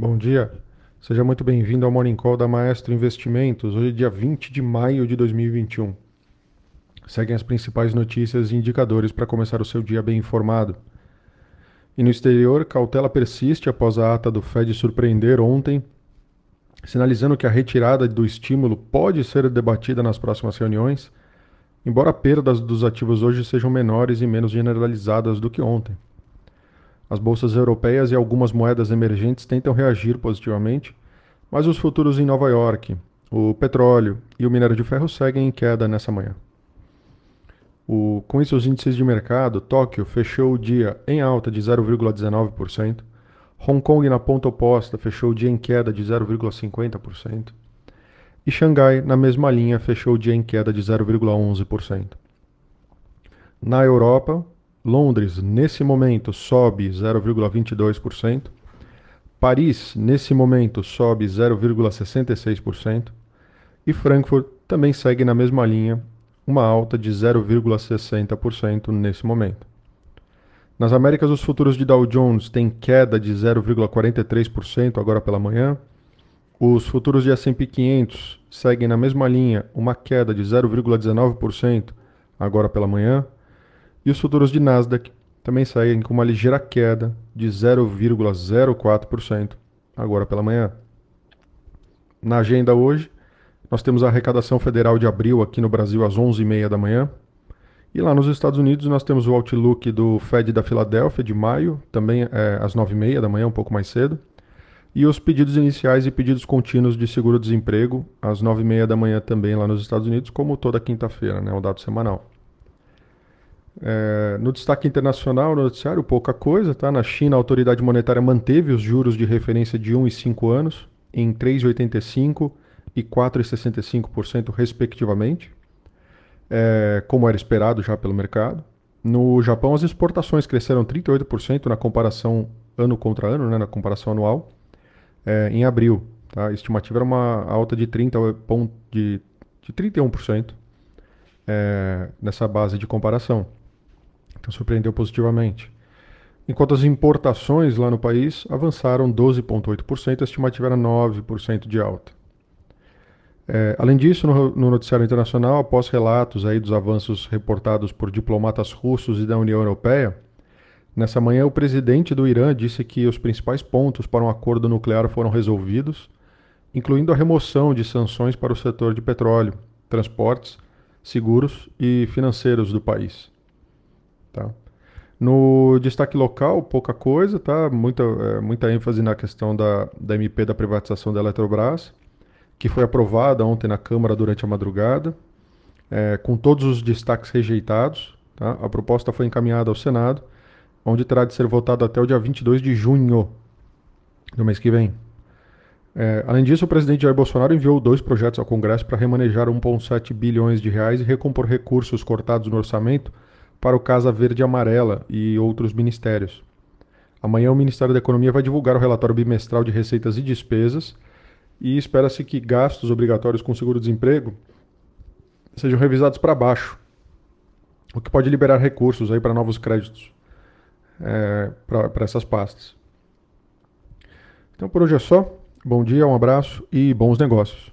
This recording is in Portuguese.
Bom dia, seja muito bem-vindo ao Morning Call da Maestro Investimentos. Hoje é dia 20 de maio de 2021. Seguem as principais notícias e indicadores para começar o seu dia bem informado. E no exterior, cautela persiste após a ata do Fed surpreender ontem, sinalizando que a retirada do estímulo pode ser debatida nas próximas reuniões, embora perdas dos ativos hoje sejam menores e menos generalizadas do que ontem. As bolsas europeias e algumas moedas emergentes tentam reagir positivamente, mas os futuros em Nova York, o petróleo e o minério de ferro seguem em queda nessa manhã. O, com isso, os índices de mercado, Tóquio fechou o dia em alta de 0,19%, Hong Kong na ponta oposta fechou o dia em queda de 0,50%, e Xangai, na mesma linha, fechou o dia em queda de 0,11%. Na Europa, Londres, nesse momento, sobe 0,22%. Paris, nesse momento, sobe 0,66%. E Frankfurt também segue na mesma linha, uma alta de 0,60% nesse momento. Nas Américas, os futuros de Dow Jones têm queda de 0,43% agora pela manhã. Os futuros de S&P 500 seguem na mesma linha, uma queda de 0,19% agora pela manhã. E os futuros de Nasdaq também seguem com uma ligeira queda de 0,04% agora pela manhã. Na agenda hoje, nós temos a arrecadação federal de abril aqui no Brasil às 11h30 da manhã. E lá nos Estados Unidos nós temos o outlook do Fed da Filadélfia de maio, também é, às 9h30 da manhã, um pouco mais cedo. E os pedidos iniciais e pedidos contínuos de seguro-desemprego às 9h30 da manhã também lá nos Estados Unidos, como toda quinta-feira, né, o dado semanal. É, no destaque internacional, no noticiário, pouca coisa. Tá? Na China, a autoridade monetária manteve os juros de referência de 1 e 5 anos em 3,85% e 4,65%, respectivamente, é, como era esperado já pelo mercado. No Japão, as exportações cresceram 38% na comparação ano contra ano, né, na comparação anual, é, em abril. Tá? A estimativa era uma alta de, 30, de, de 31% é, nessa base de comparação. Então surpreendeu positivamente. Enquanto as importações lá no país avançaram 12,8%, a estimativa era 9% de alta. É, além disso, no, no, noticiário internacional, após relatos aí dos avanços reportados por diplomatas russos e da União Europeia, nessa manhã o presidente do Irã disse que os principais pontos para um acordo nuclear foram resolvidos, incluindo a remoção de sanções para o setor de petróleo, transportes, seguros e financeiros do país. Tá? No destaque local, pouca coisa, tá? muita, é, muita ênfase na questão da, da MP da privatização da Eletrobras, que foi aprovada ontem na Câmara durante a madrugada, é, com todos os destaques rejeitados. Tá? A proposta foi encaminhada ao Senado, onde terá de ser votada até o dia 22 de junho do mês que vem. É, além disso, o presidente Jair Bolsonaro enviou dois projetos ao Congresso para remanejar 1,7 bilhões de reais e recompor recursos cortados no orçamento para o Casa Verde e Amarela e outros ministérios. Amanhã o Ministério da Economia vai divulgar o relatório bimestral de receitas e despesas e espera-se que gastos obrigatórios com seguro-desemprego sejam revisados para baixo, o que pode liberar recursos aí para novos créditos é, para essas pastas. Então por hoje é só. Bom dia, um abraço e bons negócios.